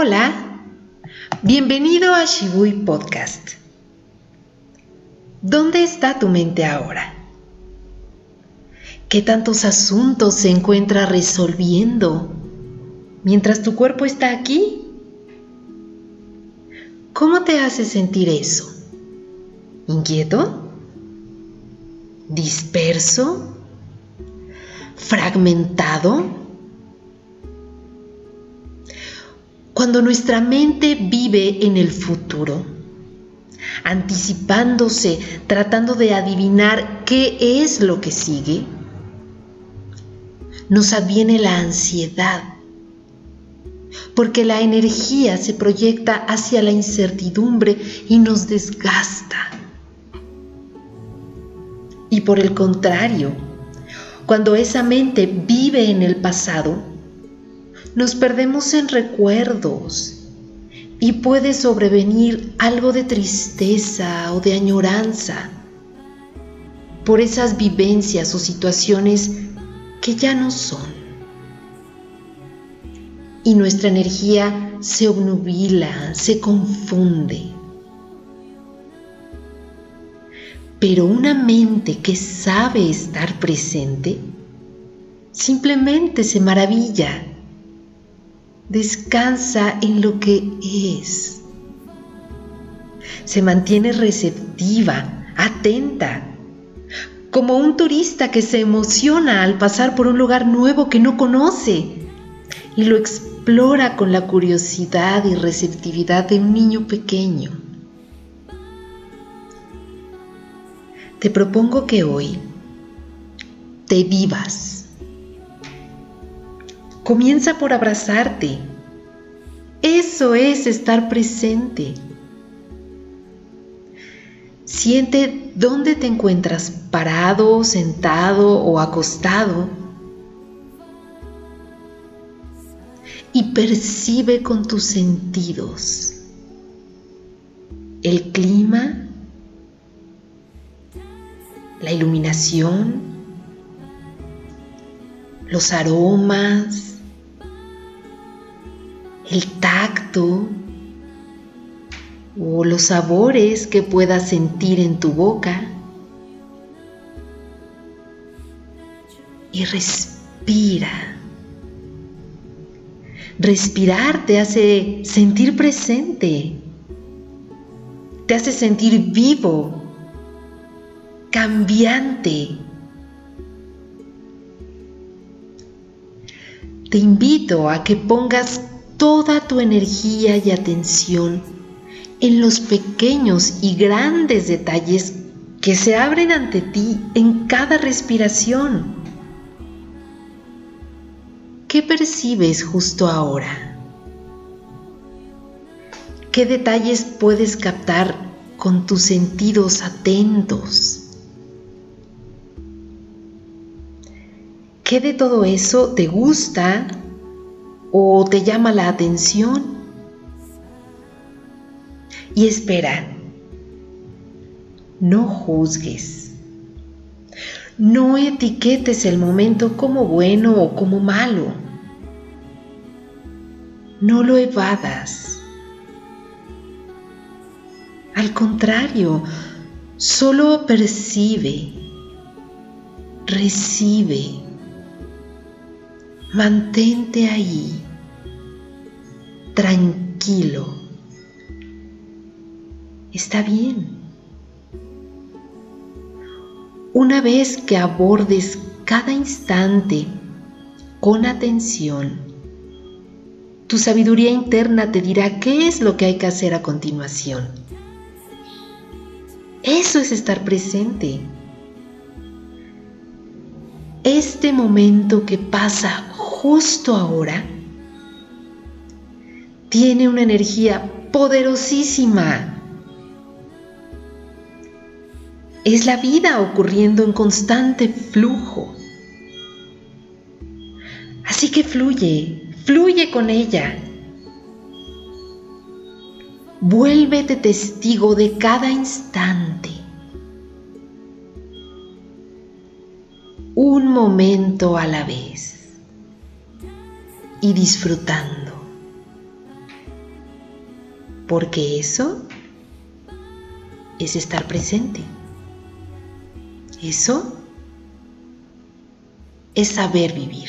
Hola, bienvenido a Shibui Podcast. ¿Dónde está tu mente ahora? ¿Qué tantos asuntos se encuentra resolviendo mientras tu cuerpo está aquí? ¿Cómo te hace sentir eso? ¿Inquieto? ¿Disperso? ¿Fragmentado? Cuando nuestra mente vive en el futuro, anticipándose, tratando de adivinar qué es lo que sigue, nos adviene la ansiedad, porque la energía se proyecta hacia la incertidumbre y nos desgasta. Y por el contrario, cuando esa mente vive en el pasado, nos perdemos en recuerdos y puede sobrevenir algo de tristeza o de añoranza por esas vivencias o situaciones que ya no son. Y nuestra energía se obnubila, se confunde. Pero una mente que sabe estar presente simplemente se maravilla descansa en lo que es. Se mantiene receptiva, atenta, como un turista que se emociona al pasar por un lugar nuevo que no conoce y lo explora con la curiosidad y receptividad de un niño pequeño. Te propongo que hoy te vivas Comienza por abrazarte. Eso es estar presente. Siente dónde te encuentras parado, sentado o acostado. Y percibe con tus sentidos el clima, la iluminación, los aromas, el tacto o los sabores que puedas sentir en tu boca. Y respira. Respirar te hace sentir presente, te hace sentir vivo, cambiante. Te invito a que pongas toda tu energía y atención en los pequeños y grandes detalles que se abren ante ti en cada respiración. ¿Qué percibes justo ahora? ¿Qué detalles puedes captar con tus sentidos atentos? ¿Qué de todo eso te gusta o te llama la atención. Y espera, no juzgues, no etiquetes el momento como bueno o como malo, no lo evadas. Al contrario, solo percibe, recibe Mantente ahí, tranquilo. Está bien. Una vez que abordes cada instante con atención, tu sabiduría interna te dirá qué es lo que hay que hacer a continuación. Eso es estar presente. Este momento que pasa justo ahora tiene una energía poderosísima. Es la vida ocurriendo en constante flujo. Así que fluye, fluye con ella. Vuélvete testigo de cada instante. Un momento a la vez y disfrutando. porque eso es estar presente. Eso es saber vivir.